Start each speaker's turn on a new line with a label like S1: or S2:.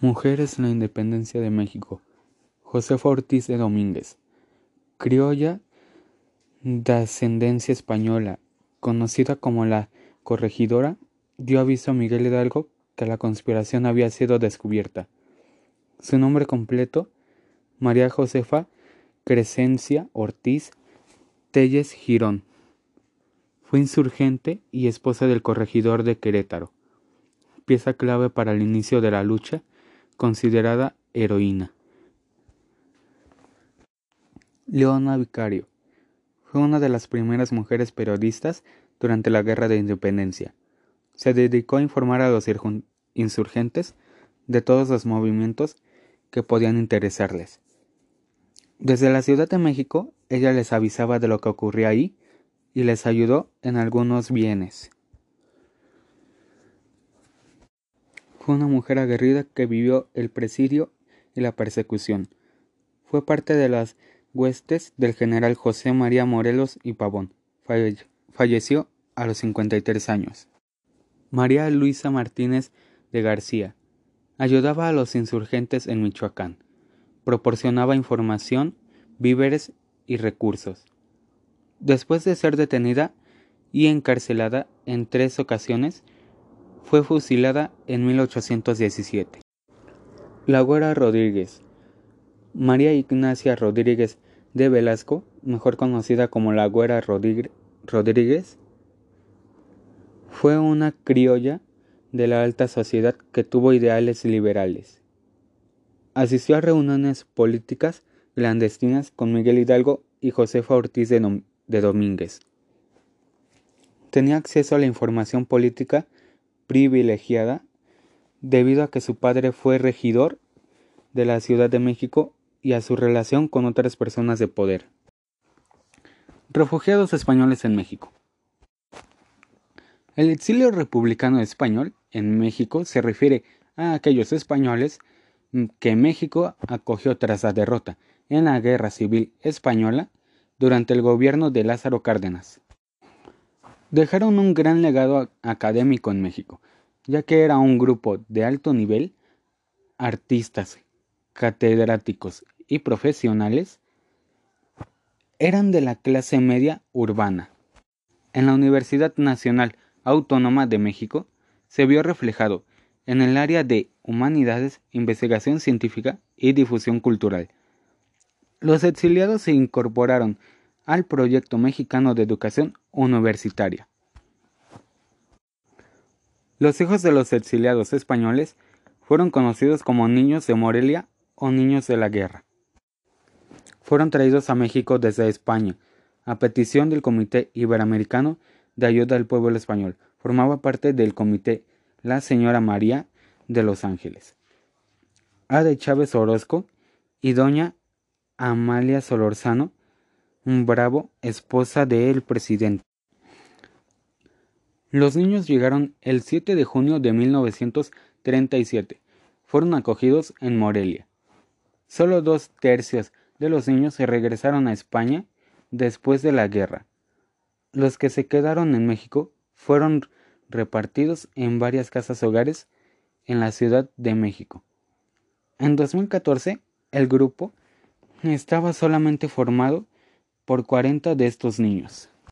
S1: Mujeres en la independencia de México. Josefa Ortiz de Domínguez. Criolla de ascendencia española, conocida como la corregidora, dio aviso a Miguel Hidalgo que la conspiración había sido descubierta. Su nombre completo, María Josefa Crescencia Ortiz Telles Girón. Fue insurgente y esposa del corregidor de Querétaro, pieza clave para el inicio de la lucha considerada heroína. Leona Vicario fue una de las primeras mujeres periodistas durante la Guerra de Independencia. Se dedicó a informar a los insurgentes de todos los movimientos que podían interesarles. Desde la Ciudad de México, ella les avisaba de lo que ocurría ahí y les ayudó en algunos bienes. Fue una mujer aguerrida que vivió el presidio y la persecución. Fue parte de las huestes del general José María Morelos y Pavón. falleció a los 53 años. María Luisa Martínez de García ayudaba a los insurgentes en Michoacán. Proporcionaba información, víveres y recursos. Después de ser detenida y encarcelada en tres ocasiones, fue fusilada en 1817. La Güera Rodríguez. María Ignacia Rodríguez de Velasco, mejor conocida como la Güera Rodríguez, fue una criolla de la alta sociedad que tuvo ideales liberales. Asistió a reuniones políticas clandestinas con Miguel Hidalgo y Josefa Ortiz de, de Domínguez. Tenía acceso a la información política privilegiada debido a que su padre fue regidor de la Ciudad de México y a su relación con otras personas de poder. Refugiados españoles en México. El exilio republicano español en México se refiere a aquellos españoles que México acogió tras la derrota en la Guerra Civil Española durante el gobierno de Lázaro Cárdenas dejaron un gran legado académico en México, ya que era un grupo de alto nivel, artistas, catedráticos y profesionales, eran de la clase media urbana. En la Universidad Nacional Autónoma de México se vio reflejado en el área de humanidades, investigación científica y difusión cultural. Los exiliados se incorporaron al proyecto mexicano de educación universitaria. Los hijos de los exiliados españoles fueron conocidos como niños de Morelia o niños de la guerra. Fueron traídos a México desde España, a petición del Comité Iberoamericano de Ayuda al Pueblo Español. Formaba parte del comité la señora María de los Ángeles, A. de Chávez Orozco y doña Amalia Solorzano, bravo, esposa del presidente. Los niños llegaron el 7 de junio de 1937. Fueron acogidos en Morelia. Solo dos tercios de los niños se regresaron a España después de la guerra. Los que se quedaron en México fueron repartidos en varias casas hogares en la Ciudad de México. En 2014, el grupo estaba solamente formado por 40 de estos niños.